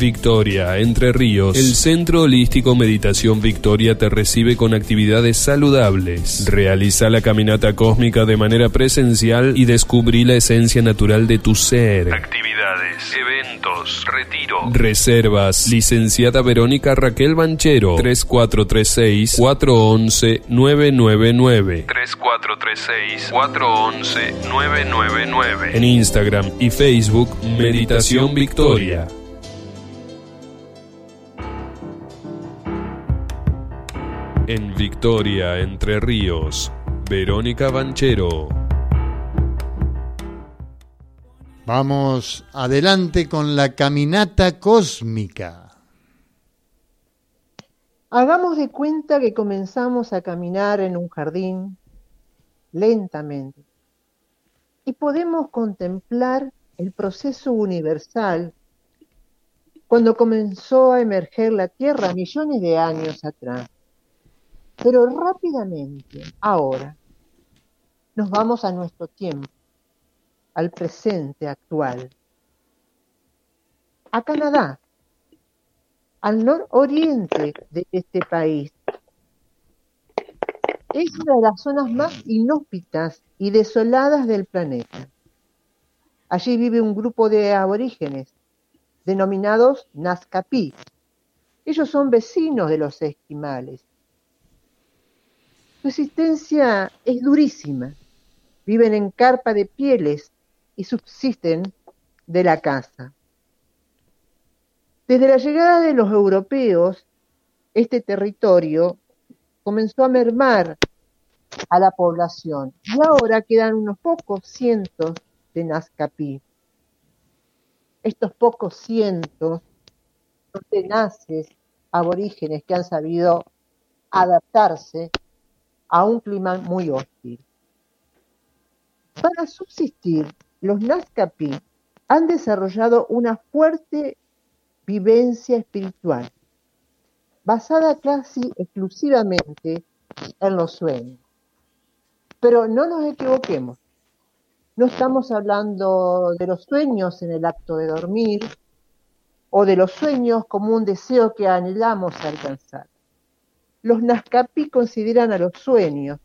Victoria, Entre Ríos, el Centro Holístico Meditación Victoria te recibe con actividades saludables. Realiza la caminata cósmica de manera presencial y descubrí la esencia natural de tu ser. Actividades, eventos, retiro. Reservas. Licenciada Verónica Raquel Banchero. 3436 411 999. 3436 411 999. En Instagram y Facebook Meditación Victoria. En Victoria, Entre Ríos, Verónica Banchero. Vamos adelante con la caminata cósmica. Hagamos de cuenta que comenzamos a caminar en un jardín lentamente y podemos contemplar el proceso universal cuando comenzó a emerger la Tierra millones de años atrás. Pero rápidamente, ahora, nos vamos a nuestro tiempo, al presente actual, a Canadá, al nororiente de este país. Es una de las zonas más inhóspitas y desoladas del planeta. Allí vive un grupo de aborígenes denominados Nazcapi. Ellos son vecinos de los esquimales su existencia es durísima. Viven en carpa de pieles y subsisten de la caza. Desde la llegada de los europeos, este territorio comenzó a mermar a la población y ahora quedan unos pocos cientos de Nazcapi. Estos pocos cientos son tenaces aborígenes que han sabido adaptarse a un clima muy hostil. Para subsistir, los Nazcapi han desarrollado una fuerte vivencia espiritual, basada casi exclusivamente en los sueños. Pero no nos equivoquemos, no estamos hablando de los sueños en el acto de dormir o de los sueños como un deseo que anhelamos alcanzar. Los Nazcapi consideran a los sueños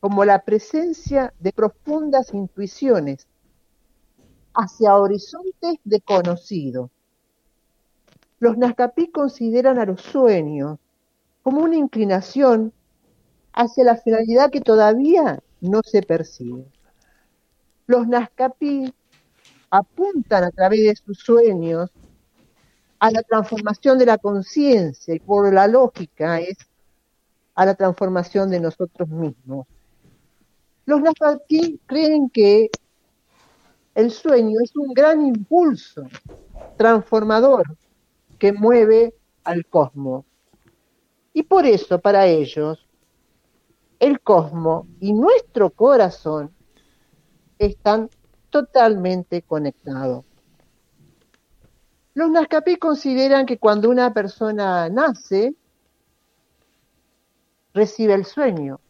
como la presencia de profundas intuiciones hacia horizontes desconocidos. Los Nazcapi consideran a los sueños como una inclinación hacia la finalidad que todavía no se percibe. Los Nazcapi apuntan a través de sus sueños a la transformación de la conciencia y por la lógica es a la transformación de nosotros mismos. Los Nafalquí creen que el sueño es un gran impulso transformador que mueve al cosmos. Y por eso para ellos el cosmos y nuestro corazón están totalmente conectados. Los Nazcapi consideran que cuando una persona nace, recibe el sueño.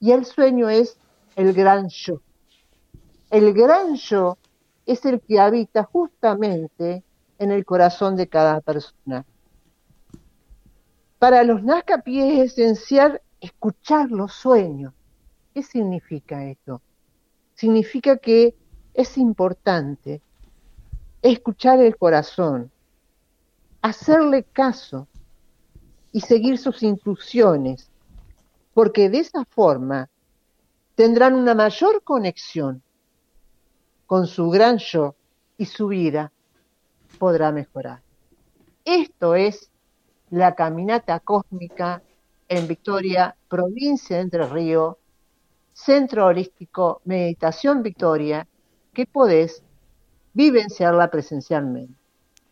Y el sueño es el gran yo. El gran yo es el que habita justamente en el corazón de cada persona. Para los Nazcapi es esencial escuchar los sueños. ¿Qué significa esto? Significa que es importante escuchar el corazón, hacerle caso y seguir sus instrucciones, porque de esa forma tendrán una mayor conexión con su gran yo y su vida podrá mejorar. Esto es la caminata cósmica en Victoria, provincia de Entre Ríos, Centro Holístico Meditación Victoria, que podés vivenciarla presencialmente.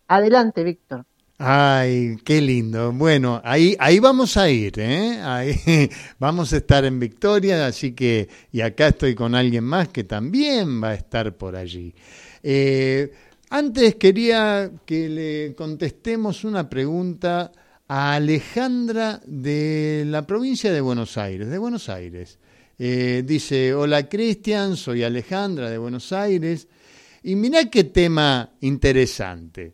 Adelante, Víctor. Ay, qué lindo. Bueno, ahí, ahí vamos a ir, ¿eh? Ahí, vamos a estar en Victoria, así que, y acá estoy con alguien más que también va a estar por allí. Eh, antes quería que le contestemos una pregunta a Alejandra de la provincia de Buenos Aires, de Buenos Aires. Eh, dice, hola Cristian, soy Alejandra de Buenos Aires. Y mirá qué tema interesante.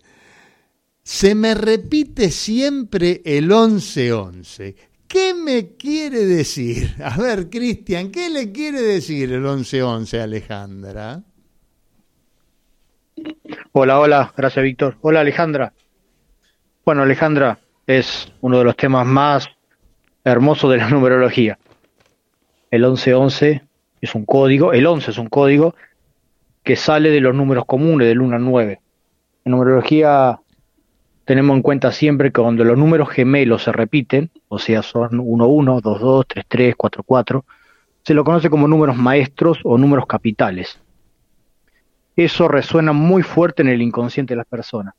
se me repite siempre el 1111. ¿Qué me quiere decir? A ver, Cristian, ¿qué le quiere decir el 1111 a Alejandra? Hola, hola, gracias Víctor. Hola Alejandra. Bueno, Alejandra, es uno de los temas más hermosos de la numerología. El 1111 es un código, el 11 es un código que sale de los números comunes, del 1 al 9. En numerología tenemos en cuenta siempre que cuando los números gemelos se repiten, o sea, son 1, 1, 2, 2, 3, 3, 4, 4, se lo conoce como números maestros o números capitales. Eso resuena muy fuerte en el inconsciente de las personas.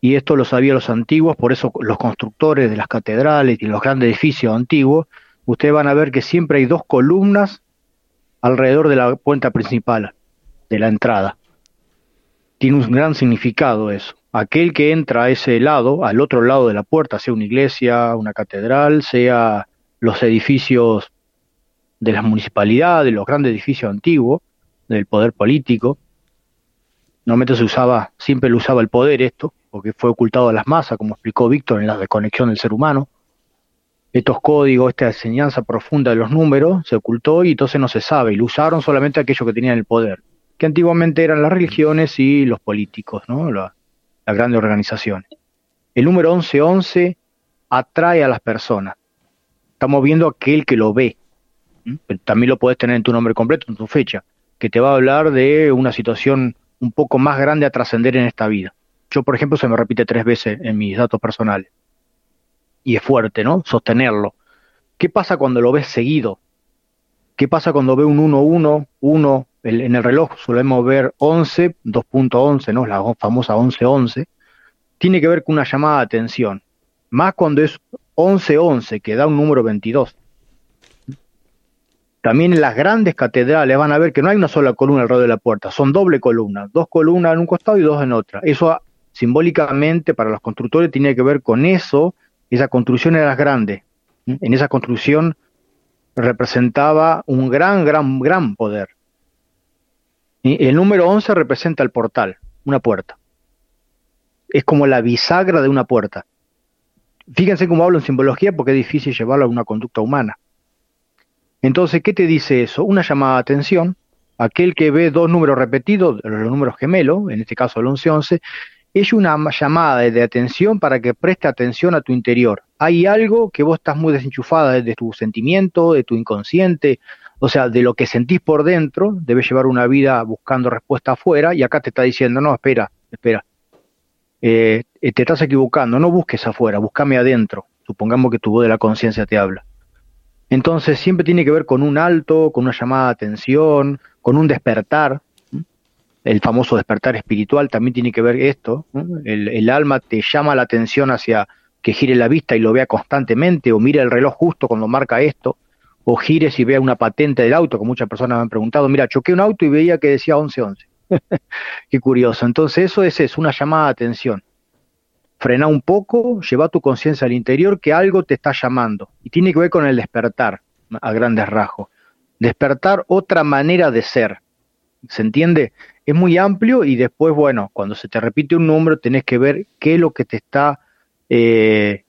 Y esto lo sabían los antiguos, por eso los constructores de las catedrales y los grandes edificios antiguos, ustedes van a ver que siempre hay dos columnas alrededor de la puerta principal, de la entrada. Tiene un gran significado eso aquel que entra a ese lado, al otro lado de la puerta, sea una iglesia, una catedral, sea los edificios de las municipalidades, los grandes edificios antiguos, del poder político. Normalmente se usaba, siempre lo usaba el poder esto, porque fue ocultado a las masas, como explicó Víctor en la desconexión del ser humano. Estos códigos, esta enseñanza profunda de los números, se ocultó y entonces no se sabe, y lo usaron solamente aquellos que tenían el poder, que antiguamente eran las religiones y los políticos, ¿no? las grandes organizaciones. El número 1111 atrae a las personas. Estamos viendo aquel que lo ve. también lo puedes tener en tu nombre completo, en tu fecha, que te va a hablar de una situación un poco más grande a trascender en esta vida. Yo, por ejemplo, se me repite tres veces en mis datos personales. Y es fuerte, ¿no? Sostenerlo. ¿Qué pasa cuando lo ves seguido? ¿Qué pasa cuando ve un 1-1, 1, en el reloj solemos ver 11, 2.11, ¿no? La famosa 1111, tiene que ver con una llamada de atención, más cuando es 1111, que da un número 22. También en las grandes catedrales van a ver que no hay una sola columna alrededor de la puerta, son doble columna, dos columnas en un costado y dos en otra. Eso simbólicamente para los constructores tiene que ver con eso, esa construcción era grande. En esa construcción representaba un gran, gran, gran poder. El número 11 representa el portal, una puerta. Es como la bisagra de una puerta. Fíjense cómo hablo en simbología porque es difícil llevarlo a una conducta humana. Entonces, ¿qué te dice eso? Una llamada de atención. Aquel que ve dos números repetidos, los números gemelos, en este caso el 11-11, es una llamada de atención para que preste atención a tu interior. Hay algo que vos estás muy desenchufada de tu sentimiento, de tu inconsciente, o sea, de lo que sentís por dentro, debes llevar una vida buscando respuesta afuera y acá te está diciendo, no, espera, espera, eh, te estás equivocando, no busques afuera, búscame adentro, supongamos que tu voz de la conciencia te habla. Entonces siempre tiene que ver con un alto, con una llamada de atención, con un despertar, el famoso despertar espiritual también tiene que ver esto, el, el, alma te llama la atención hacia que gire la vista y lo vea constantemente o mire el reloj justo cuando marca esto, o gires y vea una patente del auto, que muchas personas me han preguntado, mira, choqué un auto y veía que decía 1111. Qué curioso. Entonces eso es eso, una llamada de atención. Frena un poco, lleva tu conciencia al interior que algo te está llamando. Y tiene que ver con el despertar, a grandes rasgos. Despertar otra manera de ser. ¿Se entiende? Es muy amplio y después, bueno, cuando se te repite un número, tenés que ver qué es lo que te está eh,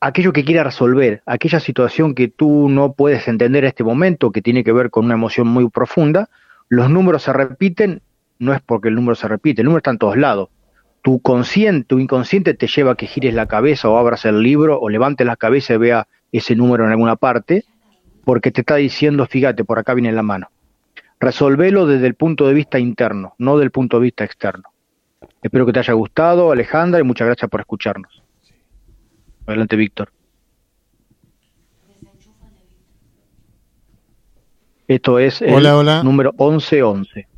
aquello que quiera resolver, aquella situación que tú no puedes entender en este momento, que tiene que ver con una emoción muy profunda, los números se repiten, no es porque el número se repite, el número está en todos lados. Tu consciente, tu inconsciente te lleva a que gires la cabeza o abras el libro o levantes la cabeza y vea ese número en alguna parte, porque te está diciendo, fíjate, por acá viene la mano. Resolvelo desde el punto de vista interno, no del punto de vista externo. Espero que te haya gustado, Alejandra, y muchas gracias por escucharnos. Adelante, Víctor. Esto es el número 1111.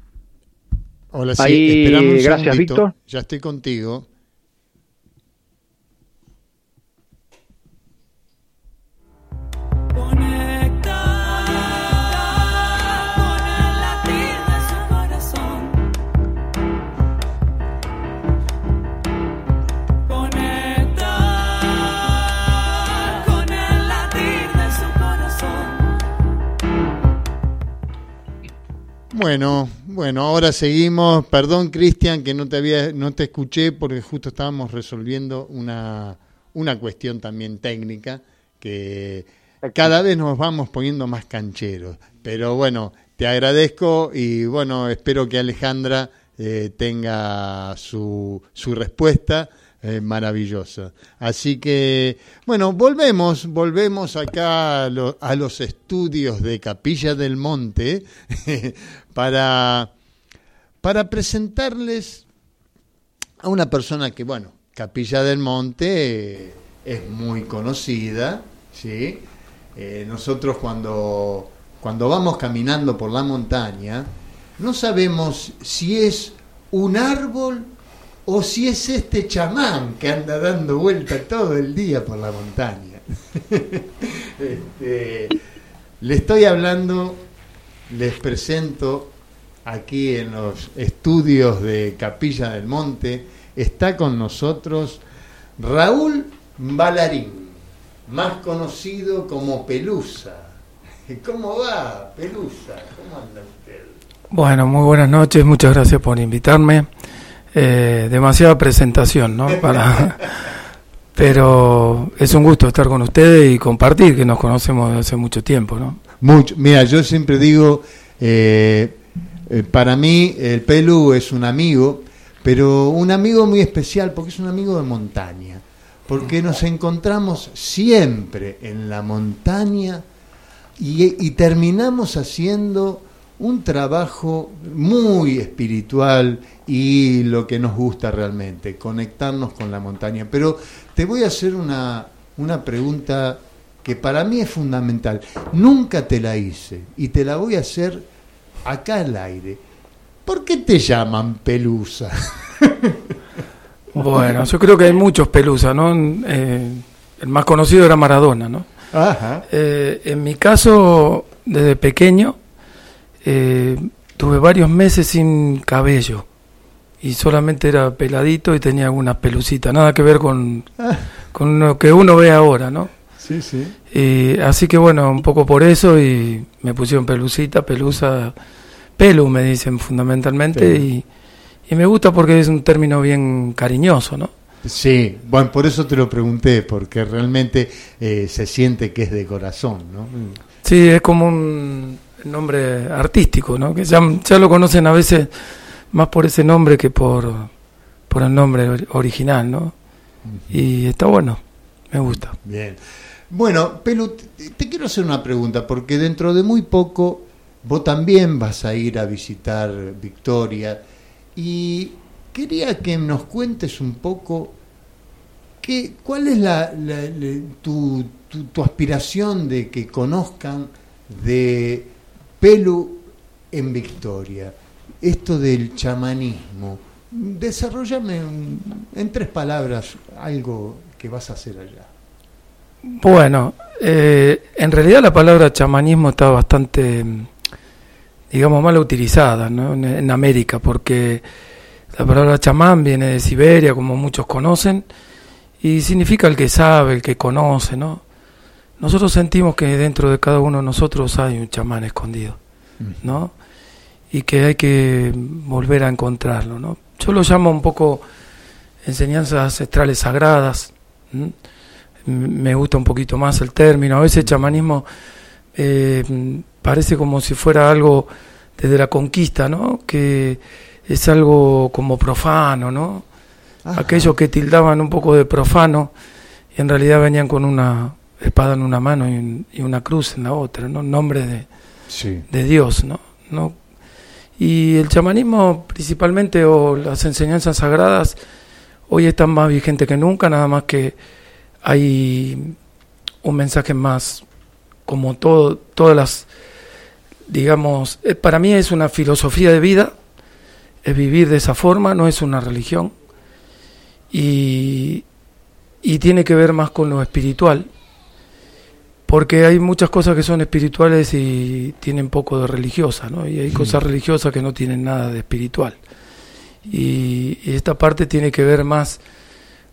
Hola, sí, gracias, Víctor. Ya estoy contigo. Bueno, Bueno, ahora seguimos. Perdón, Cristian, que no te había, no te escuché porque justo estábamos resolviendo una, una cuestión también técnica que cada vez nos vamos poniendo más cancheros. Pero bueno, te agradezco y bueno, espero que Alejandra eh, tenga su, su respuesta eh, maravillosa. Así que, bueno, volvemos, volvemos acá a, los estudios de Capilla del Monte para, para presentarles a una persona que, bueno, Capilla del Monte es muy conocida, ¿sí? Eh, nosotros cuando, cuando vamos caminando por la montaña, no sabemos si es un árbol o si es este chamán que anda dando vuelta todo el día por la montaña. Este, le estoy hablando les presento aquí en los estudios de Capilla del Monte, está con nosotros Raúl Balarín, más conocido como Pelusa. ¿Cómo va, Pelusa? ¿Cómo anda usted? Bueno, muy buenas noches, muchas gracias por invitarme. Eh, demasiada presentación, ¿no? Para, pero es un gusto estar con ustedes y compartir, que nos conocemos desde hace mucho tiempo, ¿no? Mucho. Mira, yo siempre digo, eh, eh, para mí el Pelu es un amigo, pero un amigo muy especial porque es un amigo de montaña, porque nos encontramos siempre en la montaña y, y terminamos haciendo un trabajo muy espiritual y lo que nos gusta realmente, conectarnos con la montaña. Pero te voy a hacer una, una pregunta que para mí es fundamental. Nunca te la hice y te la voy a hacer acá al aire. ¿Por qué te llaman Pelusa? bueno, yo creo que hay muchos Pelusa, ¿no? Eh, el más conocido era Maradona, ¿no? Ajá. Eh, en mi caso, desde pequeño, eh, tuve varios meses sin cabello y solamente era peladito y tenía algunas pelucitas, nada que ver con, con lo que uno ve ahora, ¿no? Sí, sí. Y, así que bueno, un poco por eso y me pusieron pelucita, pelusa, pelu me dicen fundamentalmente y, y, me gusta porque es un término bien cariñoso, ¿no? Sí, bueno, por eso te lo pregunté, porque realmente eh, se siente que es de corazón, ¿no? Sí, es como un nombre artístico, ¿no? Que ya, ya lo conocen a veces más por ese nombre que por, por el nombre original, ¿no? Y está bueno, me gusta. Bien. Bueno, Pelu, te, quiero hacer una pregunta, porque dentro de muy poco vos también vas a ir a visitar Victoria y quería que nos cuentes un poco qué, cuál es la, tu, tu, aspiración de que conozcan de Pelu en Victoria, esto del chamanismo. Desarrollame en tres palabras algo que vas a hacer allá. Bueno, eh, en realidad la palabra chamanismo está bastante, digamos, mal utilizada ¿no? en, América, porque la palabra chamán viene de Siberia, como muchos conocen, y significa el que sabe, el que conoce, ¿no? Nosotros sentimos que dentro de cada uno de nosotros hay un chamán escondido, ¿no? Y que hay que volver a encontrarlo, ¿no? Yo lo llamo un poco enseñanzas ancestrales sagradas, me gusta un poquito más el término. A veces chamanismo eh, parece como si fuera algo desde la conquista, ¿no? Que es algo como profano, ¿no? Aquellos que tildaban un poco de profano y en realidad venían con una espada en una mano y, una cruz en la otra, ¿no? Nombre de, de Dios, ¿no? ¿no? Y el chamanismo principalmente o las enseñanzas sagradas hoy están más vigentes que nunca, nada más que hay un mensaje más, como todo, todas las, digamos, eh, para mí es una filosofía de vida, es vivir de esa forma, no es una religión, y, y tiene que ver más con lo espiritual, porque hay muchas cosas que son espirituales y tienen poco de religiosa, ¿no? Y hay cosas religiosas que no tienen nada de espiritual. y esta parte tiene que ver más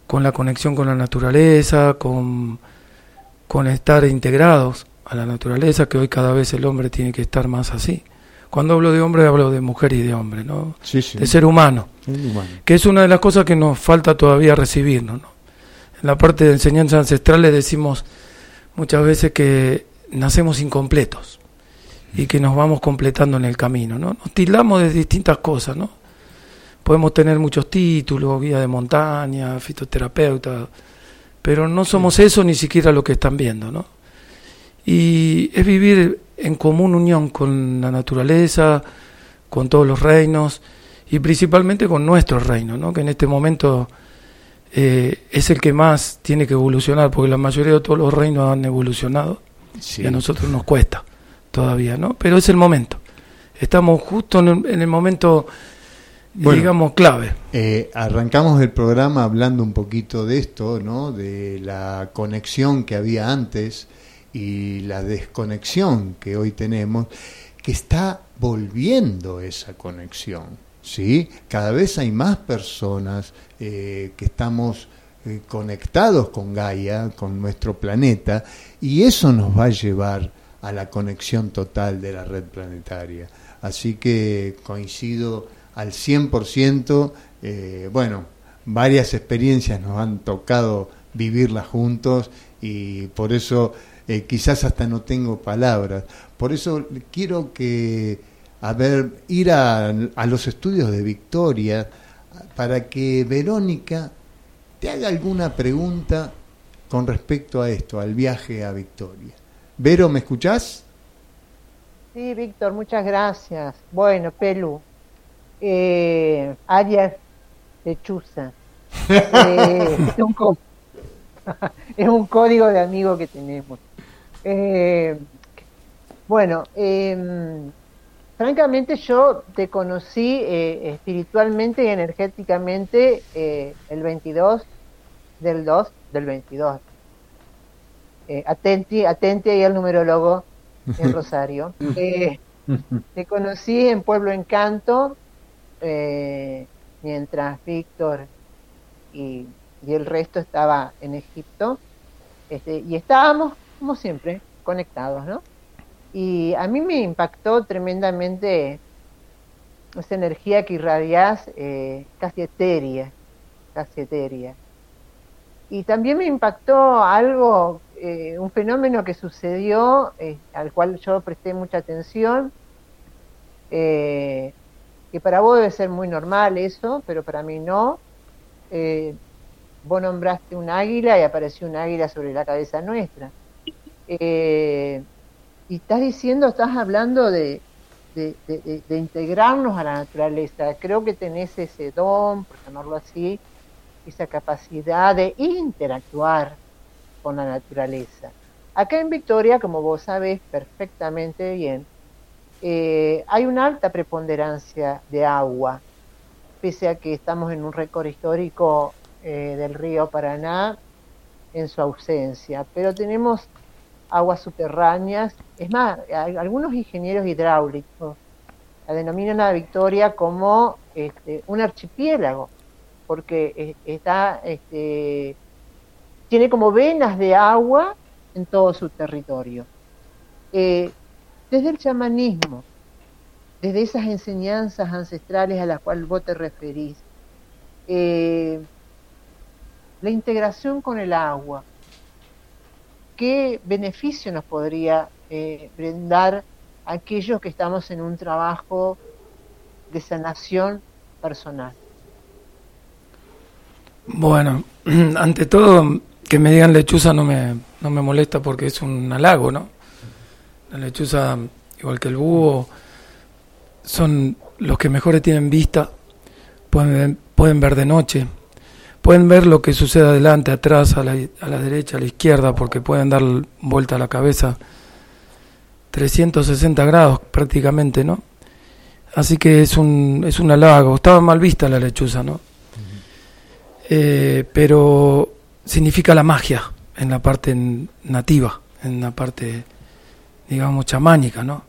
con la conexión con la naturaleza, con, con estar integrados a la naturaleza, que hoy cada vez el hombre tiene que estar más así, Cuando hablo de hombre, hablo de mujer y de hombre, ¿no? Sí, sí. De ser humano, humano. que es una de las cosas que nos falta todavía recibirnos, ¿no? En la parte de enseñanza ancestral le decimos muchas veces que nacemos incompletos y que nos vamos completando en el camino, ¿no? Nos tildamos de distintas cosas, ¿no? Podemos tener muchos títulos, guía de montaña, fitoterapeuta, pero no somos eso ni siquiera lo que están viendo, ¿no? Y es vivir en común unión con la naturaleza, con todos los reinos y principalmente con nuestro reino, ¿no? Que en este momento eh, es el que más tiene que evolucionar, porque la mayoría de todos los reinos han evolucionado Sí. y a nosotros nos cuesta todavía, ¿no? Pero es el momento. Estamos justo en el, en el momento, Bueno. digamos, clave. Eh, arrancamos el programa hablando un poquito de esto, ¿no? De la conexión que había antes y la desconexión que hoy tenemos, que está volviendo esa conexión, ¿sí? Cada vez hay más personas eh, que estamos eh, conectados con Gaia, con nuestro planeta, y eso nos va a llevar a la conexión total de la red planetaria. Así que coincido al 100%, eh, bueno, varias experiencias nos han tocado vivirlas juntos y por eso eh, quizás hasta no tengo palabras. Por eso quiero que, a ver, ir a, a los estudios de Victoria para que Verónica te haga alguna pregunta con respecto a esto, al viaje a Victoria. Vero, ¿me escuchás? Sí, Víctor, muchas gracias. Bueno, Pelu, eh, Arias Lechuza. Eh, es, un es un código de amigo que tenemos. Eh, bueno, em, francamente yo te conocí eh, espiritualmente y energéticamente eh, el 22 del 2 del 22. Eh, atenti, atenti ahí al numerólogo en Rosario. Eh, te conocí en Pueblo Encanto, eh, mientras Víctor y, y el resto estaba en Egipto. Este, y estábamos, como siempre, conectados, ¿no? Y a mí me impactó tremendamente esa energía que irradiás, eh, casi etérea, casi etérea. Y también me impactó algo, eh, un fenómeno que sucedió, eh, al cual yo presté mucha atención, eh, que para vos debe ser muy normal eso, pero para mí no. Vos nombraste un águila y apareció un águila sobre la cabeza nuestra. Y estás diciendo, estás hablando de, de, de- integrarnos a la naturaleza. Creo que tenés ese don, por llamarlo así, esa capacidad de interactuar con la naturaleza. Acá en Victoria, como vos sabés perfectamente bien, eh, hay una alta preponderancia de agua, pese a que estamos en un récord histórico eh, del río Paraná en su ausencia, pero tenemos aguas subterráneas, es más, algunos ingenieros hidráulicos la denominan a Victoria como este, un archipiélago, porque eh, está, este, tiene como venas de agua en todo su territorio. Eh, desde el chamanismo, desde esas enseñanzas ancestrales a las cuales vos te referís, eh, la integración con el agua, ¿qué beneficio nos podría eh, brindar a aquellos que estamos en un trabajo de sanación personal? Bueno, ante todo, que me digan lechuza no me, no me molesta porque es un halago, ¿no? La lechuza, igual que el búho, son los que mejores tienen vista, pueden, pueden ver de noche, pueden ver lo que sucede adelante, atrás, a la, a la derecha, a la izquierda, porque pueden dar vuelta a la cabeza 360 grados prácticamente, ¿no? Así que es un, es un halago. Estaba mal vista la lechuza, ¿no? Eh, pero significa la magia en la parte nativa, en la parte, digamos, chamánica, ¿no?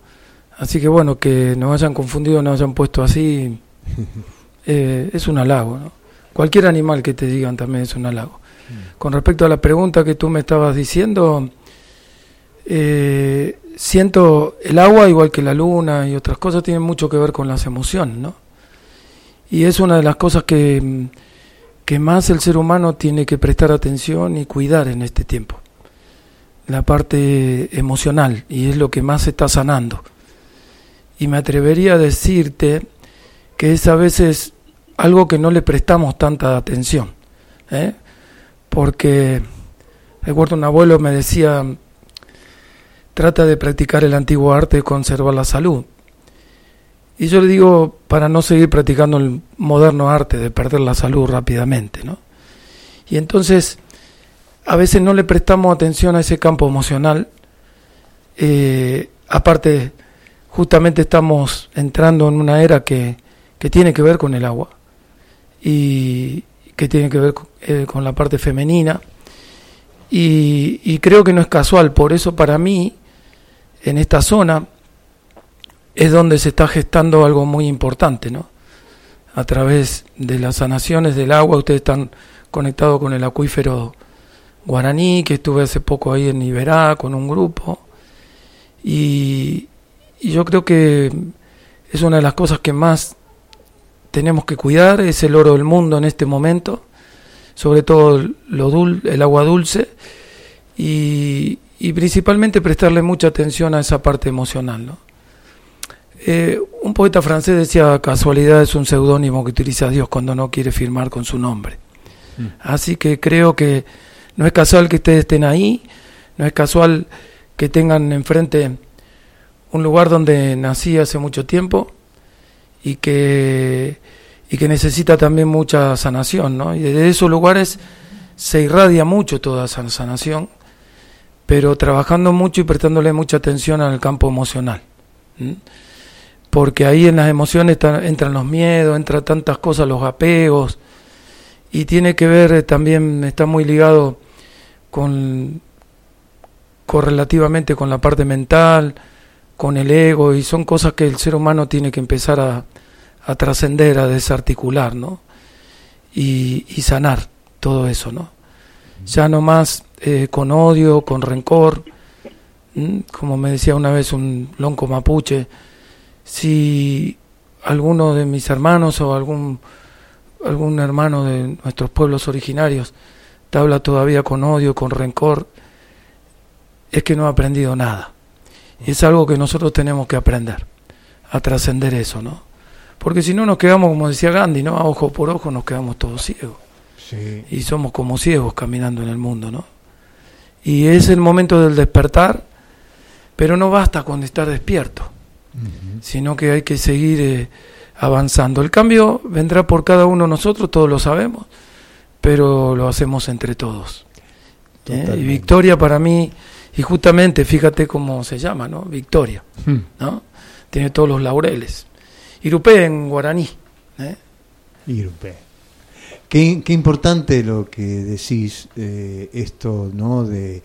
Así que bueno, que nos hayan confundido, nos hayan puesto así, eh, es un halago, ¿no? Cualquier animal que te digan también es un halago. Con respecto a la pregunta que tú me estabas diciendo, eh, siento el agua, igual que la luna y otras cosas, tienen mucho que ver con las emociones, ¿no? Y es una de las cosas que, que más el ser humano tiene que prestar atención y cuidar en este tiempo. La parte emocional, y es lo que más se está sanando. Y me atrevería a decirte que es a veces algo que no le prestamos tanta atención. ¿eh? Porque recuerdo un abuelo me decía, trata de practicar el antiguo arte de conservar la salud. Y yo le digo, para no seguir practicando el moderno arte de perder la salud rápidamente, ¿no? Y entonces, a veces no le prestamos atención a ese campo emocional. Eh, aparte, justamente estamos entrando en una era que, que tiene que ver con el agua y que tiene que ver eh, con la parte femenina. Y, creo que no es casual, por eso para mí, en esta zona, es donde se está gestando algo muy importante, ¿no? A través de las sanaciones del agua, ustedes están conectados con el acuífero guaraní, que estuve hace poco ahí en Iberá con un grupo, y, yo creo que es una de las cosas que más tenemos que cuidar, es el oro del mundo en este momento, sobre todo lo dul el agua dulce, y, y principalmente prestarle mucha atención a esa parte emocional, ¿no? Eh, un poeta francés decía, casualidad es un seudónimo que utiliza Dios cuando no quiere firmar con su nombre. Mm. Así que creo que no es casual que ustedes estén ahí, no es casual que tengan enfrente un lugar donde nací hace mucho tiempo y que, y que necesita también mucha sanación, ¿no? Y desde esos lugares se irradia mucho toda esa sanación, pero trabajando mucho y prestándole mucha atención al campo emocional porque ahí en las emociones entran los miedos, entran tantas cosas, los apegos, y tiene que ver eh, también, está muy ligado con correlativamente con la parte mental, con el ego, y son cosas que el ser humano tiene que empezar a, a trascender, a desarticular, ¿no? Y, sanar todo eso, ¿no? Ya no más eh, con odio, con rencor, como me decía una vez un lonco mapuche, si alguno de mis hermanos o algún, algún hermano de nuestros pueblos originarios te habla todavía con odio, con rencor, es que no ha aprendido nada. Y es algo que nosotros tenemos que aprender, a trascender eso, ¿no? Porque si no nos quedamos, como decía Gandhi, ¿no? A ojo por ojo nos quedamos todos ciegos. Y somos como ciegos caminando en el mundo, ¿no? Y es el momento del despertar, pero no basta con estar despierto sino que hay que seguir eh, avanzando. El cambio vendrá por cada uno de nosotros, todos lo sabemos, pero lo hacemos entre todos. ¿eh? Y victoria para mí, y justamente fíjate cómo se llama, ¿no? Victoria, hmm. ¿no? Tiene todos los laureles. Irupé en guaraní. ¿eh? Irupé. Qué, qué, importante lo que decís, esto, ¿no? de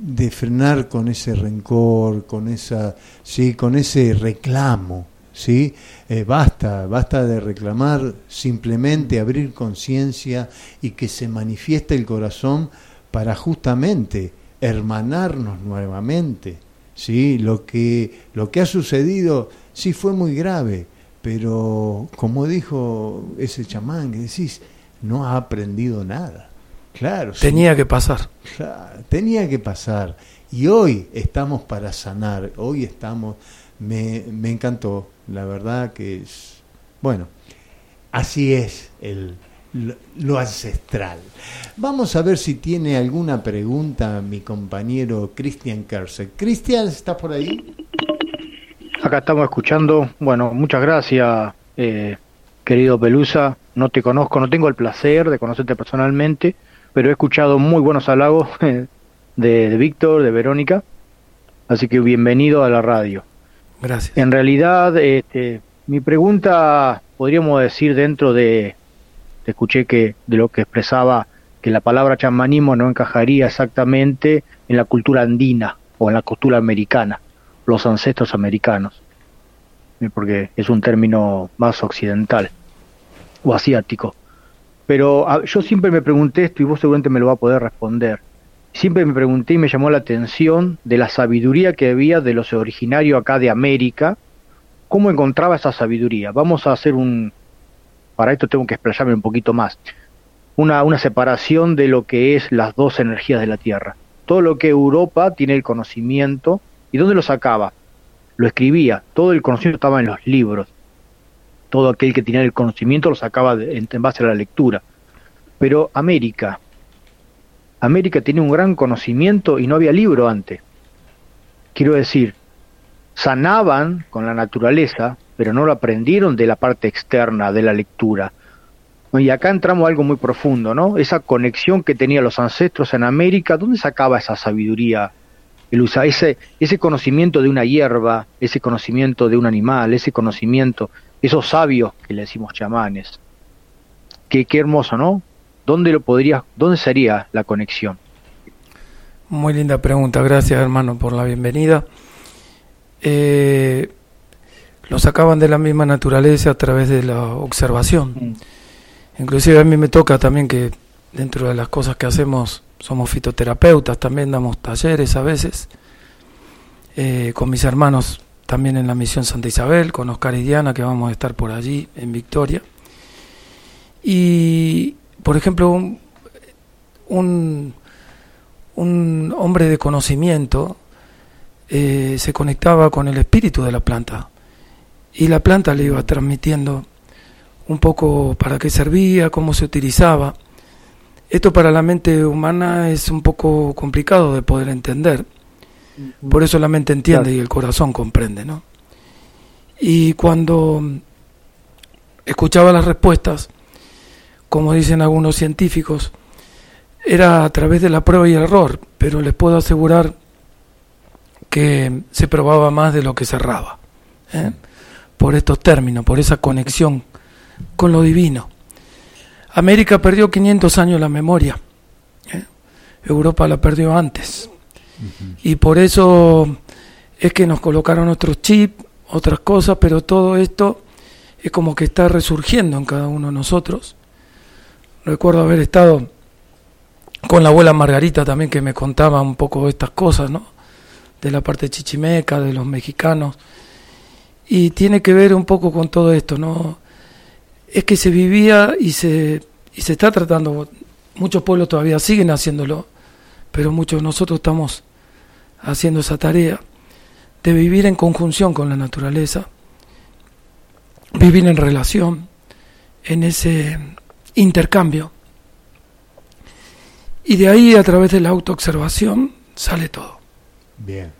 de frenar con ese rencor, con esa, sí, con ese reclamo, sí, eh, basta, basta de reclamar, simplemente abrir conciencia y que se manifieste el corazón para justamente hermanarnos nuevamente, sí, lo que lo que ha sucedido sí fue muy grave, pero como dijo ese chamán que decís, no ha aprendido nada. Claro. Tenía que pasar. tenía que pasar. Y hoy estamos para sanar, hoy estamos, me, me encantó, la verdad que es, bueno, así es el, lo, ancestral. Vamos a ver si tiene alguna pregunta mi compañero Cristian Kerser. Cristian, ¿está por ahí? Acá estamos escuchando. Bueno, muchas gracias, eh, querido Pelusa. No te conozco, no tengo el placer de conocerte personalmente, pero he escuchado muy buenos halagos de, Víctor, de Verónica, así que bienvenido a la radio. Gracias. En realidad, este, mi pregunta, podríamos decir dentro de, te escuché que de lo que expresaba que la palabra chamanismo no encajaría exactamente en la cultura andina o en la cultura americana, los ancestros americanos, porque es un término más occidental o asiático. Pero yo siempre me pregunté esto y vos seguramente me lo va a poder responder. siempre me pregunté y me llamó la atención de la sabiduría que había de los originarios acá de América, cómo encontraba esa sabiduría. Vamos a hacer un, para esto tengo que explayarme un poquito más, una, una separación de lo que es las dos energías de la Tierra. Todo lo que Europa tiene el conocimiento, ¿y dónde lo sacaba? Lo escribía, todo el conocimiento estaba en los libros. Todo aquel que tenía el conocimiento lo sacaba en base a la lectura. Pero América, América tiene un gran conocimiento y no había libro antes. Quiero decir, sanaban con la naturaleza, pero no lo aprendieron de la parte externa de la lectura. Y acá entramos a algo muy profundo, ¿no? Esa conexión que tenían los ancestros en América, ¿dónde sacaba esa sabiduría? El usa ese, ese conocimiento de una hierba, ese conocimiento de un animal, ese conocimiento, esos sabios que le decimos chamanes. Qué, qué hermoso, ¿no? ¿dónde lo podría, dónde sería la conexión? Muy linda pregunta, gracias hermano por la bienvenida. Eh, lo sacaban de la misma naturaleza a través de la observación. Mm. Inclusive a mí me toca también que dentro de las cosas que hacemos somos fitoterapeutas, también damos talleres a veces, eh, con mis hermanos también en la misión Santa Isabel, con Oscar y Diana, que vamos a estar por allí en Victoria. Y, por ejemplo, un, un, hombre de conocimiento eh, se conectaba con el espíritu de la planta y la planta le iba transmitiendo un poco para qué servía, cómo se utilizaba. Esto para la mente humana es un poco complicado de poder entender. Por eso la mente entiende y el corazón comprende, ¿no? Y cuando escuchaba las respuestas, como dicen algunos científicos, era a través de la prueba y el error, pero les puedo asegurar que se probaba más de lo que cerraba, ¿eh? Por estos términos, por esa conexión con lo divino. América perdió 500 años la memoria, ¿eh? Europa la perdió antes, y por eso es que nos colocaron otros chips, otras cosas, pero todo esto es como que está resurgiendo en cada uno de nosotros Recuerdo haber estado con la abuela Margarita también que me contaba un poco estas cosas, ¿no? De la parte chichimeca, de los mexicanos. Y tiene que ver un poco con todo esto, ¿no? Es que se vivía y se, y se está tratando, muchos pueblos todavía siguen haciéndolo, pero muchos de nosotros estamos haciendo esa tarea de vivir en conjunción con la naturaleza, vivir en relación, en ese intercambio. Y de ahí, a través de la autoobservación, sale todo. Bien,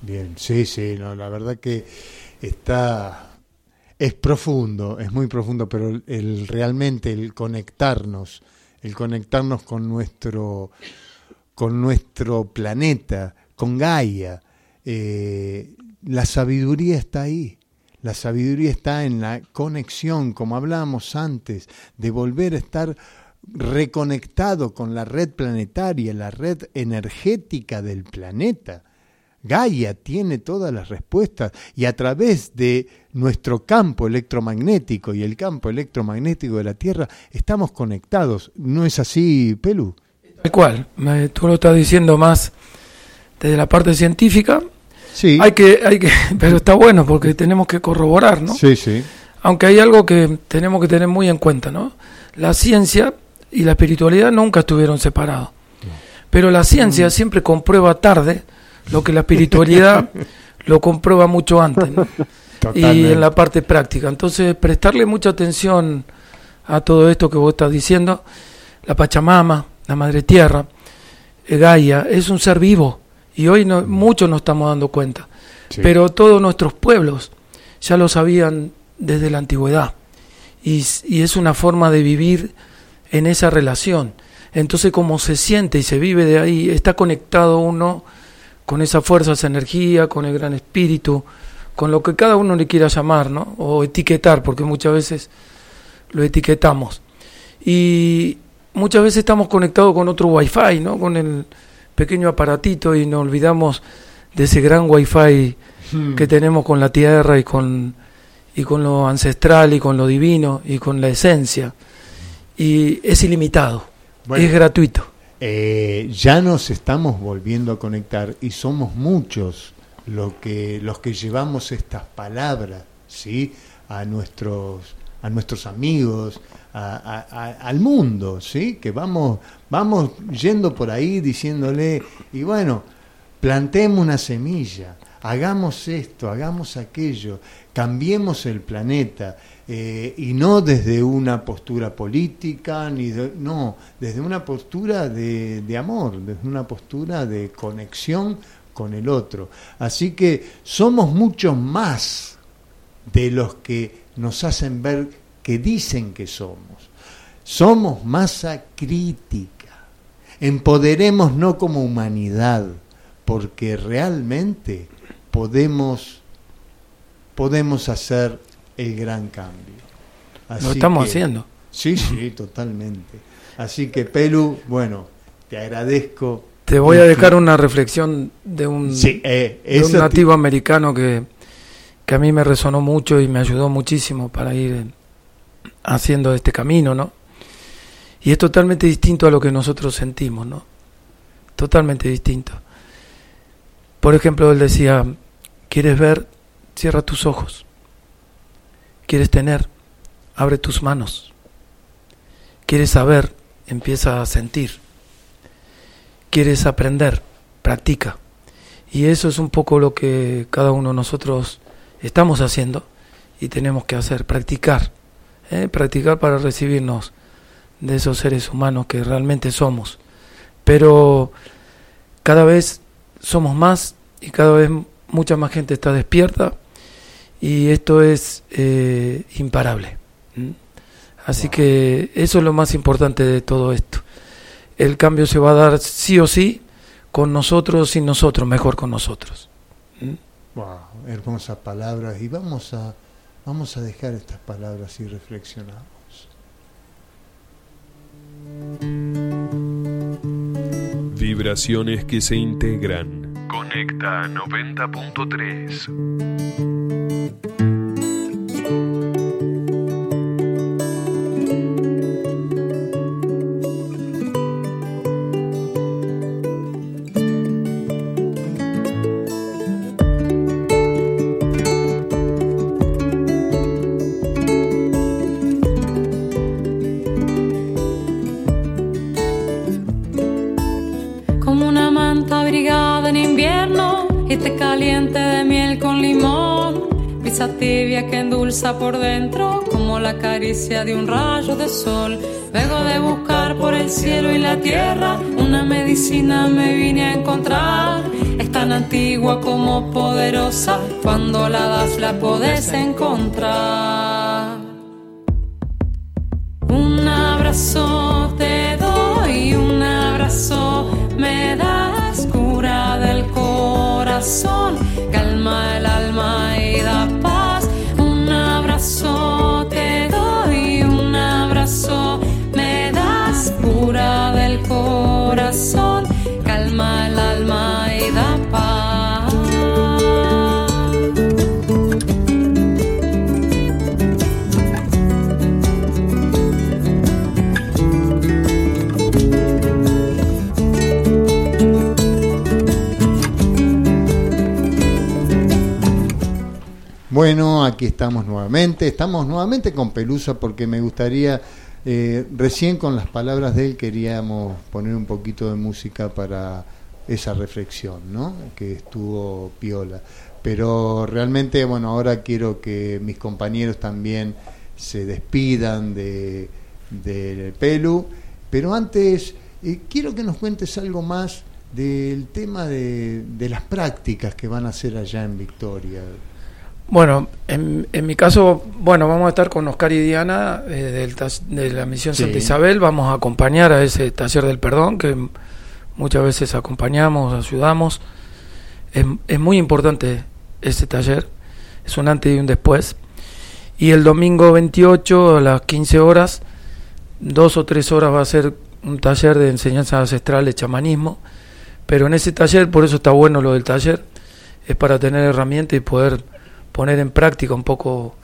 bien, sí, sí, no, la verdad que está, es profundo, es muy profundo, pero el, realmente el conectarnos, el conectarnos con nuestro, con nuestro planeta, con Gaia, eh, la sabiduría está ahí. La sabiduría está en la conexión, como hablábamos antes, de volver a estar reconectado con la red planetaria, la red energética del planeta. Gaia tiene todas las respuestas y a través de nuestro campo electromagnético y el campo electromagnético de la Tierra estamos conectados. ¿No es así, Pelu? Tal cual. Tú lo estás diciendo más desde la parte científica, Sí. Hay que, hay que, pero está bueno porque tenemos que corroborar, ¿no? Sí, sí. Aunque hay algo que tenemos que tener muy en cuenta, ¿no? La ciencia y la espiritualidad nunca estuvieron separados. Pero la ciencia mm. siempre comprueba tarde lo que la espiritualidad lo comprueba mucho antes, ¿no? Y en la parte práctica. Entonces, prestarle mucha atención a todo esto que vos estás diciendo. La Pachamama, la Madre Tierra, Gaia, es un ser vivo y hoy no, muchos nos estamos dando cuenta. Pero todos nuestros pueblos ya lo sabían desde la antigüedad. Y, y, es una forma de vivir en esa relación. Entonces, como se siente y se vive de ahí, está conectado uno con esa fuerza, esa energía, con el gran espíritu, con lo que cada uno le quiera llamar, ¿no? O etiquetar, porque muchas veces lo etiquetamos. Y muchas veces estamos conectados con otro wifi, ¿no? Con el, pequeño aparatito y nos olvidamos de ese gran wifi hmm. que tenemos con la tierra y con, y con lo ancestral y con lo divino y con la esencia. Y es ilimitado, es gratuito. Eh, ya nos estamos volviendo a conectar y somos muchos que, los que llevamos estas palabras ¿sí? a, nuestros, a nuestros amigos, al mundo, ¿sí? que vamos, vamos yendo por ahí diciéndole, y bueno, plantemos una semilla, hagamos esto, hagamos aquello, cambiemos el planeta, eh, y no desde una postura política, ni no, desde una postura de, de amor, desde una postura de conexión con el otro. Así que somos mucho más de los que nos hacen ver que dicen que somos. Somos masa crítica. Empoderemos no como humanidad, porque realmente podemos, podemos hacer el gran cambio. Lo estamos haciendo. Sí, sí, totalmente. Así que, Pelu, bueno, te agradezco te voy a dejar una reflexión de un, eh, un nativo americano que, que a mí me resonó mucho y me ayudó muchísimo para ir haciendo este camino, ¿no? Y es totalmente distinto a lo que nosotros sentimos, ¿no? Totalmente distinto. Por ejemplo, él decía, ¿quieres ver? Cierra tus ojos. ¿Quieres tener? Abre tus manos. ¿Quieres saber? Empieza a sentir quieres aprender, practica. Y eso es un poco lo que cada uno de nosotros estamos haciendo y tenemos que hacer, practicar, ¿eh? practicar para recibirnos de esos seres humanos que realmente somos. Pero cada vez somos más y cada vez mucha más gente está despierta y esto es eh, imparable. Así que eso es lo más importante de todo esto el cambio se va a dar sí o sí con nosotros, sin nosotros, mejor con nosotros. Wow, hermosas palabras y vamos a vamos a dejar estas palabras y reflexionamos. Vibraciones que se integran. Conecta 90.3. que endulza por dentro como la caricia de un rayo de sol. Luego de buscar por el cielo y la tierra, una medicina me vine a encontrar. Es tan antigua como poderosa, cuando la das la podés encontrar. Un abrazo te doy, un abrazo me das, calma el alma y da paz. te doy un abrazo, me das pura del corazón, Bueno, aquí estamos nuevamente. Estamos nuevamente con Pelusa porque me gustaría, eh, recién con las palabras de él queríamos poner un poquito de música para esa reflexión, ¿no? Que estuvo piola. Pero realmente, bueno, ahora quiero que mis compañeros también se despidan de, Pelu. Pero antes, eh, quiero que nos cuentes algo más del tema de las prácticas que van a hacer allá en Victoria. Bueno, en, en, mi caso, bueno, vamos a estar con Oscar y Diana eh, de la misión Santa Isabel, vamos a acompañar a ese taller del perdón que muchas veces acompañamos, ayudamos. Es, es muy importante ese taller, es un antes y un después. Y el domingo 28 a las 15 horas, dos o tres horas va a ser un taller de enseñanza ancestral de chamanismo, pero en ese taller, por eso está bueno lo del taller, es para tener herramientas y poder poner en práctica un poco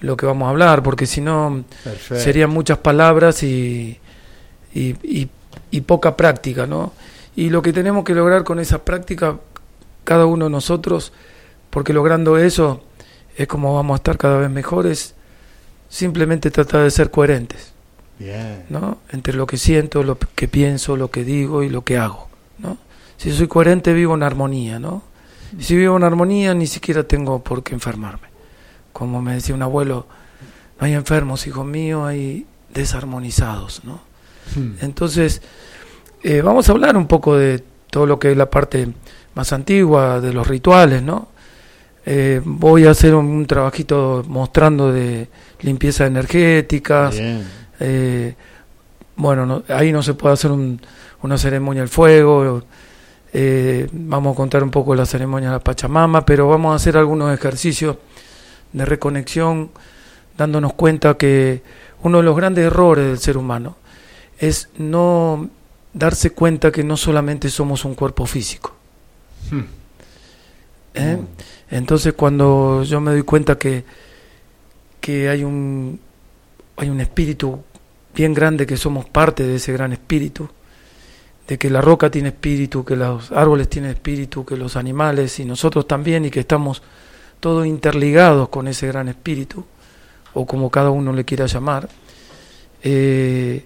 lo que vamos a hablar, porque si no serían muchas palabras y, y, y poca práctica, ¿no? Y lo que tenemos que lograr con esa práctica, cada uno de nosotros, porque logrando eso es como vamos a estar cada vez mejores, simplemente tratar de ser coherentes. ¿no? Entre lo que siento, lo que pienso, lo que digo y lo que hago, ¿no? Si soy coherente vivo en armonía, ¿no? Si vivo en armonía ni siquiera tengo por qué enfermarme. Como me decía un abuelo, no hay enfermos, hijos míos, hay desarmonizados, ¿no? Hmm. Entonces, eh, vamos a hablar un poco de todo lo que es la parte más antigua, de los rituales, ¿no? Eh, voy a hacer un, trabajito mostrando de limpieza energética. Eh, bueno, ahí no se puede hacer una ceremonia al fuego. Vamos a contar un poco la ceremonia de la Pachamama, pero vamos a hacer algunos ejercicios de reconexión dándonos cuenta que uno de los grandes errores del ser humano es no darse cuenta que no solamente somos un cuerpo físico. Hmm. ¿Eh? Entonces cuando yo me doy cuenta que, que hay un hay un espíritu bien grande que somos parte de ese gran espíritu, de que la roca tiene espíritu, que los árboles tienen espíritu, que los animales y nosotros también y que estamos todos interligados con ese gran espíritu, o como cada uno le quiera llamar. Eh,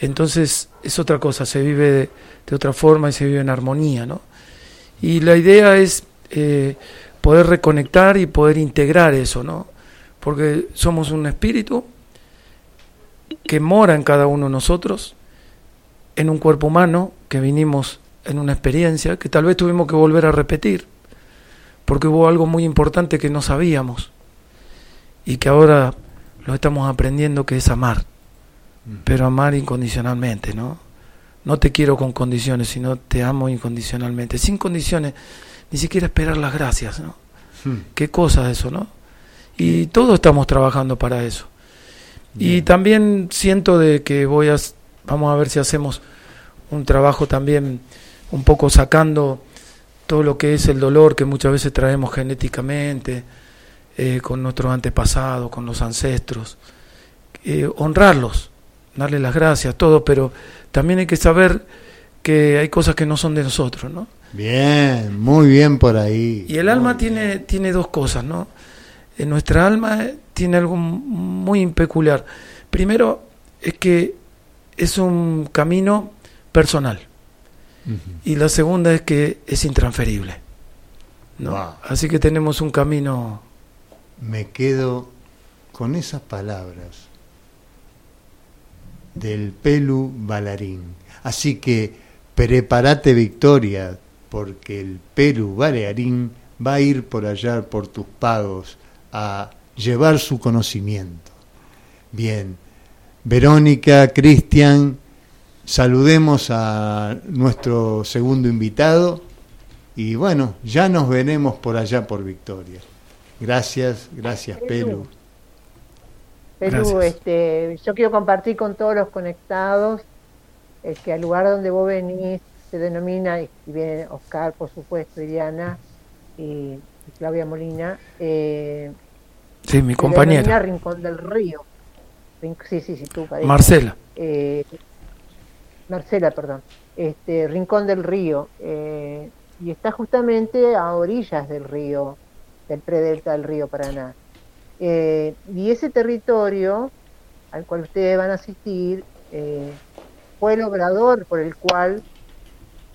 entonces es otra cosa, se vive de, otra forma y se vive en armonía, ¿no? Y la idea es eh, poder reconectar y poder integrar eso, ¿no? Porque somos un espíritu que mora en cada uno de nosotros, en un cuerpo humano que vinimos en una experiencia que tal vez tuvimos que volver a repetir, porque hubo algo muy importante que no sabíamos y que ahora lo estamos aprendiendo que es amar, pero amar incondicionalmente, ¿no? No te quiero con condiciones, sino te amo incondicionalmente, sin condiciones, ni siquiera esperar las gracias, ¿no? Qué cosa eso, ¿no? Y todos estamos trabajando para eso. Y también siento de que voy a, vamos a ver si hacemos un trabajo también un poco sacando todo lo que es el dolor que muchas veces traemos genéticamente, eh, con nuestros antepasados, con los ancestros, eh, honrarlos, darle las gracias, todo, pero también hay que saber que hay cosas que no son de nosotros, ¿no? Bien, muy bien por ahí. Y el alma tiene, tiene dos cosas, ¿no? En nuestra alma tiene algo muy peculiar. Primero es que es un camino personal. Y la segunda es que es intransferible. ¿no? Así que tenemos un camino me quedo con esas palabras del Pelu Balarín. Así que prepárate Victoria, porque el Pelu Balarín va a ir por allá por tus pagos a llevar su conocimiento. Bien, Verónica, Cristian, saludemos a nuestro segundo invitado y bueno, ya nos veremos por allá por Victoria. Gracias, gracias, Pelu. Pelu, este, yo quiero compartir con todos los conectados es que al lugar donde vos venís se denomina, y viene Oscar, por supuesto, Iriana y, Claudia Molina. Eh, sí, mi compañera. Rincón del Río. Sí, sí, sí, tú, Marcela. Eh, Marcela, perdón. Este, Rincón del Río. Eh, y está justamente a orillas del río del predelta del río Paraná. Eh, y ese territorio al cual ustedes van a asistir eh, fue el obrador por el cual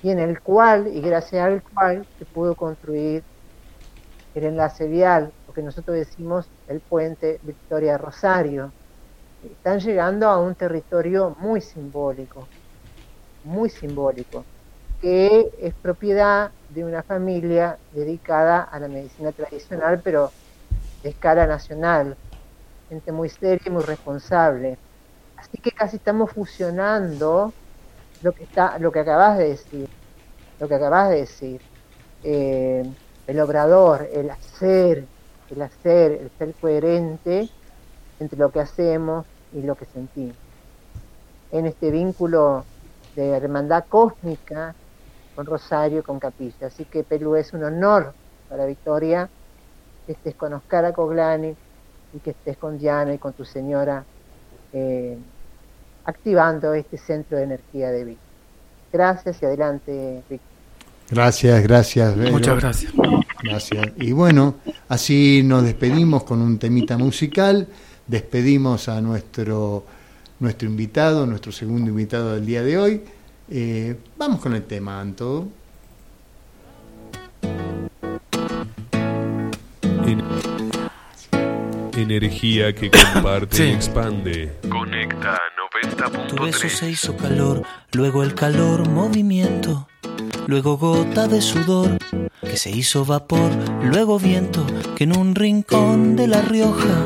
y en el cual y gracias al cual se pudo construir el enlace vial, lo que nosotros decimos el puente Victoria Rosario. Están llegando a un territorio muy simbólico, muy simbólico que es propiedad de una familia dedicada a la medicina tradicional, pero de escala nacional, gente muy seria y muy responsable. Así que casi estamos fusionando lo que está, lo que acabas de decir, lo que acabas de decir, eh, el obrador, el hacer, el hacer, el ser coherente entre lo que hacemos y lo que sentimos. En este vínculo de hermandad cósmica con Rosario, con Capilla. Así que Perú es un honor para Victoria que estés con Oscar Coglani y que estés con Diana y con tu señora eh, activando este centro de energía de vida. Gracias y adelante, Víctor. Gracias, gracias. Vero. Muchas gracias. Gracias. Y bueno, así nos despedimos con un temita musical. Despedimos a nuestro, nuestro invitado, nuestro segundo invitado del día de hoy. Eh, vamos con el tema, Anto. En- Energía que comparte Sí. y expande. Conecta 90.3. Tu beso se hizo calor, luego el calor movimiento, luego gota de sudor que se hizo vapor, luego viento que en un rincón de La Rioja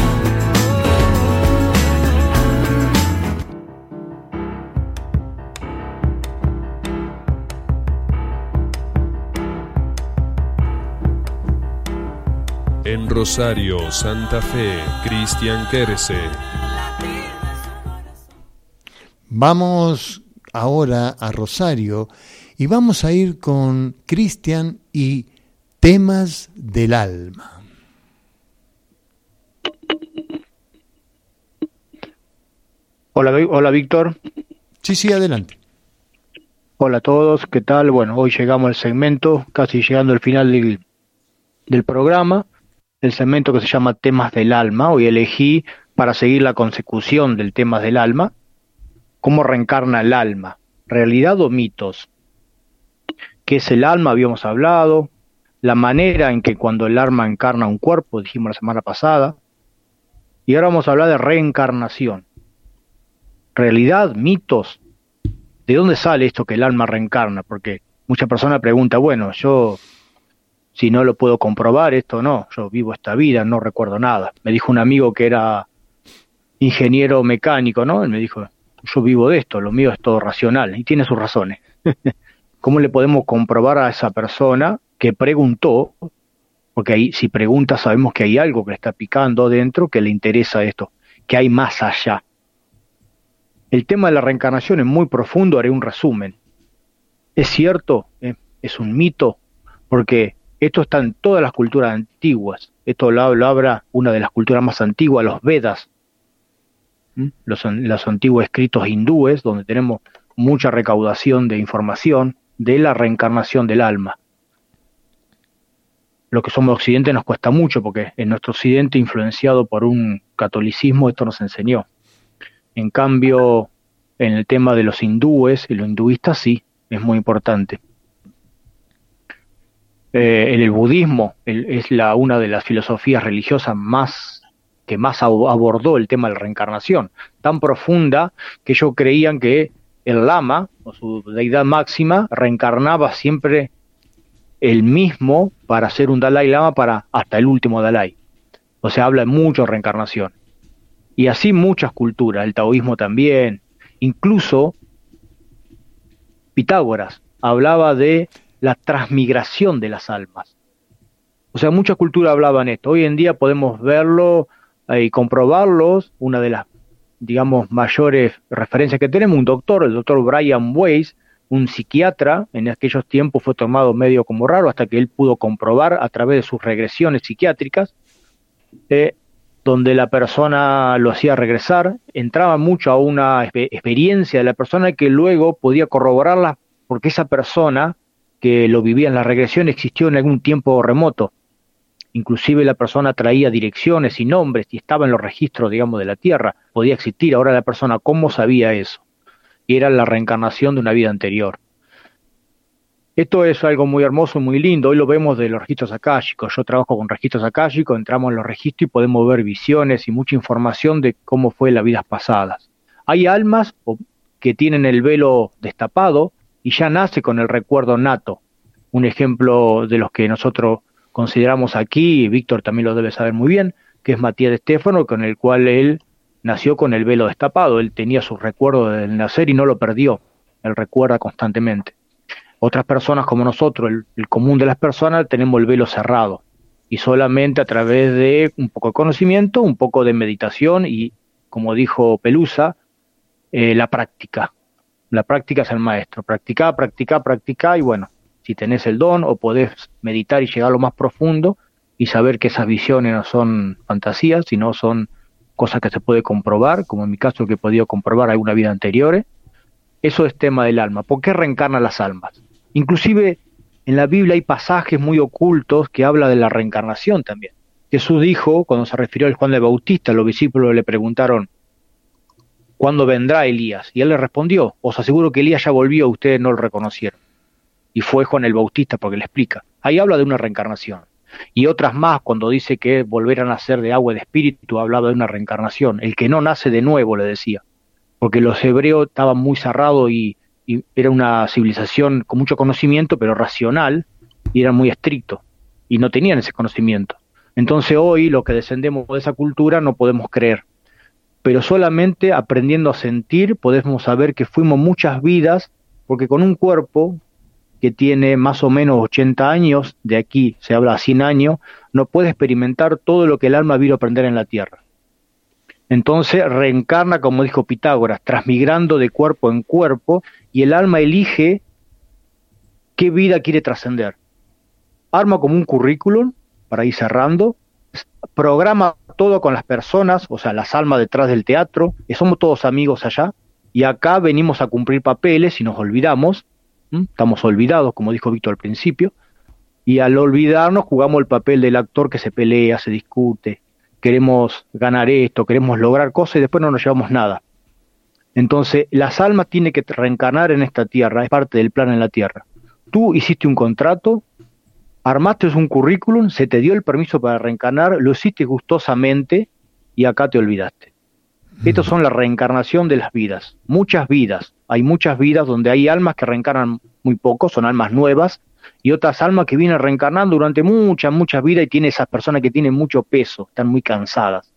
Rosario, Santa Fe, Cristian Kerse. Vamos ahora a Rosario y vamos a ir con Cristian y temas del alma. Hola, hola Víctor. Sí, sí, adelante. Hola a todos, ¿qué tal? Bueno, hoy llegamos al segmento, casi llegando al final del, del programa, el segmento que se llama Temas del Alma. Hoy elegí para seguir la consecución del Temas del Alma, cómo reencarna el alma, realidad o mitos. ¿Qué es el alma? Habíamos hablado, la manera en que cuando el alma encarna un cuerpo, dijimos la semana pasada, y ahora vamos a hablar de reencarnación. Realidad, mitos, ¿de dónde sale esto que el alma reencarna? Porque mucha persona pregunta, bueno, yo si no lo puedo comprobar, esto no, yo vivo esta vida, no recuerdo nada. Me dijo un amigo que era ingeniero mecánico, ¿no? Él me dijo, yo vivo de esto, lo mío es todo racional y tiene sus razones. ¿Cómo le podemos comprobar a esa persona que preguntó, porque ahí si pregunta sabemos que hay algo que le está picando dentro que le interesa esto, que hay más allá? El tema de la reencarnación es muy profundo, haré un resumen. Es cierto, es un mito, porque esto está en todas las culturas antiguas. Esto lo, lo habla una de las culturas más antiguas, los Vedas, los, los antiguos escritos hindúes, donde tenemos mucha recaudación de información de la reencarnación del alma. Lo que somos occidente nos cuesta mucho, porque en nuestro occidente, influenciado por un catolicismo, esto nos enseñó. En cambio, en el tema de los hindúes y los hinduistas, sí, es muy importante. Eh, en el budismo es la, una de las filosofías religiosas más que más abordó el tema de la reencarnación, tan profunda que ellos creían que el lama, o su deidad máxima, reencarnaba siempre el mismo para ser un Dalai Lama para hasta el último Dalai. O sea, habla mucho de reencarnación. Y así muchas culturas, el taoísmo también, incluso Pitágoras hablaba de la transmigración de las almas. O sea, muchas culturas hablaban esto. Hoy en día podemos verlo eh, y comprobarlos. Una de las, digamos, mayores referencias que tenemos, un doctor, el doctor Brian Weiss, un psiquiatra, en aquellos tiempos fue tomado medio como raro hasta que él pudo comprobar a través de sus regresiones psiquiátricas, eh, donde la persona lo hacía regresar, entraba mucho a una experiencia de la persona que luego podía corroborarla porque esa persona que lo vivía en la regresión existió en algún tiempo remoto. Inclusive la persona traía direcciones y nombres y estaba en los registros, digamos, de la Tierra. Podía existir. Ahora la persona, ¿cómo sabía eso? Y era la reencarnación de una vida anterior. Esto es algo muy hermoso, muy lindo. Hoy lo vemos de los registros akáshicos. Yo trabajo con registros akáshicos, entramos en los registros y podemos ver visiones y mucha información de cómo fue las vidas pasadas. Hay almas que tienen el velo destapado, y ya nace con el recuerdo nato. Un ejemplo de los que nosotros consideramos aquí, y Víctor también lo debe saber muy bien, que es Matías de Estéfano, con el cual él nació con el velo destapado, él tenía sus recuerdos del nacer y no lo perdió, él recuerda constantemente. Otras personas como nosotros, el, común de las personas, tenemos el velo cerrado y solamente a través de un poco de conocimiento, un poco de meditación y, como dijo Pelusa, eh, la práctica. La práctica es el maestro. Practica, practica, practica y bueno, si tenés el don o podés meditar y llegar a lo más profundo y saber que esas visiones no son fantasías, sino son cosas que se puede comprobar, como en mi caso que he podido comprobar alguna vida anterior. Eso es tema del alma. ¿Por qué reencarnan las almas? Inclusive en la Biblia hay pasajes muy ocultos que habla de la reencarnación también. Jesús dijo, cuando se refirió al Juan de Bautista, los discípulos le preguntaron, ¿cuándo vendrá Elías? Y él le respondió, os aseguro que Elías ya volvió, ustedes no lo reconocieron. Y fue Juan el Bautista porque le explica. Ahí habla de una reencarnación. Y otras más, cuando dice que volver a nacer de agua y de espíritu, hablaba de una reencarnación. El que no nace de nuevo, le decía. Porque los hebreos estaban muy cerrados y, y era una civilización con mucho conocimiento, pero racional, y eran muy estrictos. Y no tenían ese conocimiento. Entonces hoy, los que descendemos de esa cultura, no podemos creer pero solamente aprendiendo a sentir podemos saber que fuimos muchas vidas, porque con un cuerpo que tiene más o menos 80 años, de aquí se habla a 100 años, no puede experimentar todo lo que el alma vino a aprender en la tierra. Entonces reencarna, como dijo Pitágoras, transmigrando de cuerpo en cuerpo, y el alma elige qué vida quiere trascender. Arma como un currículum, para ir cerrando, programa todo con las personas, o sea, las almas detrás del teatro, y somos todos amigos allá, y acá venimos a cumplir papeles y nos olvidamos, estamos olvidados, como dijo Víctor al principio, y al olvidarnos jugamos el papel del actor que se pelea, se discute, queremos ganar esto, queremos lograr cosas y después no nos llevamos nada. Entonces, las almas tienen que reencarnar en esta tierra, es parte del plan en la tierra. Tú hiciste un contrato, armaste un currículum, se te dio el permiso para reencarnar, lo hiciste gustosamente y acá te olvidaste. Estas son la reencarnación de las vidas, muchas vidas. Hay muchas vidas donde hay almas que reencarnan muy poco, son almas nuevas, y otras almas que vienen reencarnando durante muchas, muchas vidas y tiene esas personas que tienen mucho peso, están muy cansadas.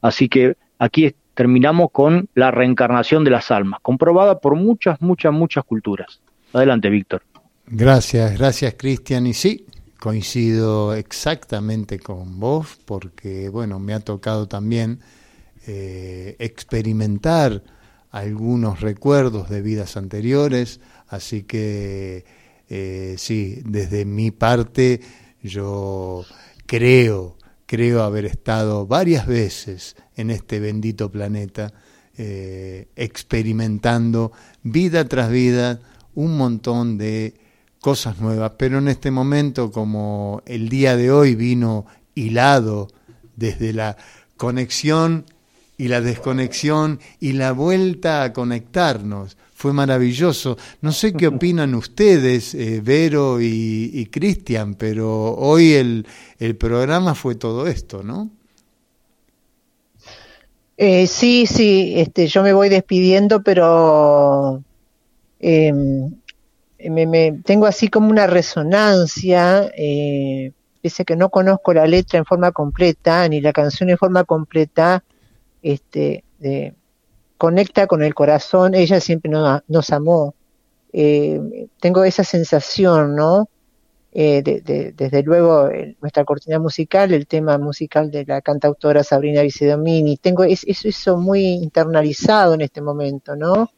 Así que aquí terminamos con la reencarnación de las almas, comprobada por muchas, muchas, muchas culturas. Adelante, Víctor. Gracias, gracias, Cristian. Y sí, coincido exactamente con vos, porque, bueno, me ha tocado también eh, experimentar algunos recuerdos de vidas anteriores, así que eh, sí, desde mi parte yo creo, creo haber estado varias veces en este bendito planeta, eh, experimentando vida tras vida un montón de cosas nuevas, pero en este momento, como el día de hoy vino hilado desde la conexión y la desconexión y la vuelta a conectarnos, fue maravilloso. No sé qué opinan ustedes, eh, Vero y, Cristian, pero hoy el, el, programa fue todo esto, ¿no? Eh, sí, sí, este, yo me voy despidiendo, pero em, me, tengo así como una resonancia, eh, pese que no conozco la letra en forma completa, ni la canción en forma completa, este, de, conecta con el corazón, ella siempre nos, amó. Eh, tengo esa sensación, ¿no? Eh, desde luego, nuestra cortina musical, el tema musical de la cantautora Sabrina Vicedomini, tengo eso, eso muy internalizado en este momento, ¿no?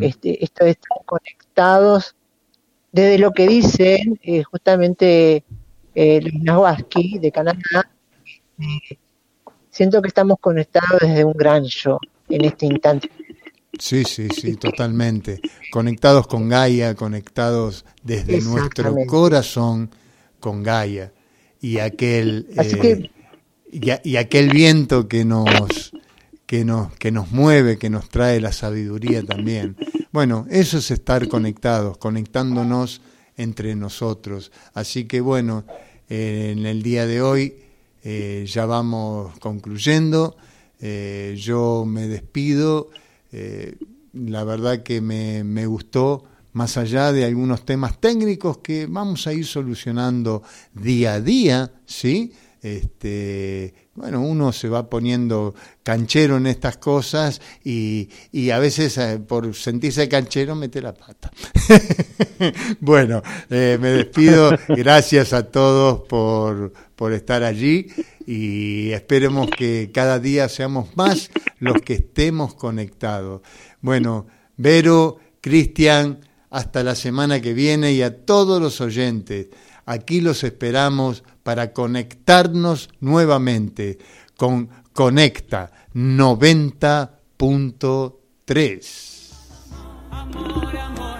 Este, esto de estar conectados desde lo que dicen eh, justamente eh, los Nahuaski de Canadá, siento que estamos conectados desde un gran yo en este instante. Sí, sí, sí, totalmente. Conectados con Gaia, conectados desde nuestro corazón con Gaia. Y aquel, eh, y, aquel viento que nos, que, nos, que nos mueve, que nos trae la sabiduría también. Bueno, eso es estar conectados, conectándonos entre nosotros. Así que bueno, eh, en el día de hoy eh, ya vamos concluyendo. Eh, yo me despido. La verdad que me, me, gustó, más allá de algunos temas técnicos que vamos a ir solucionando día a día, ¿sí? Este, bueno, uno se va poniendo canchero en estas cosas y, y a veces eh, por sentirse canchero mete la pata. bueno, me despido. Gracias a todos por, por estar allí y esperemos que cada día seamos más los que estemos conectados. Bueno, Vero, Cristian, hasta la semana que viene y a todos los oyentes, aquí los esperamos para conectarnos nuevamente con Conecta 90.3.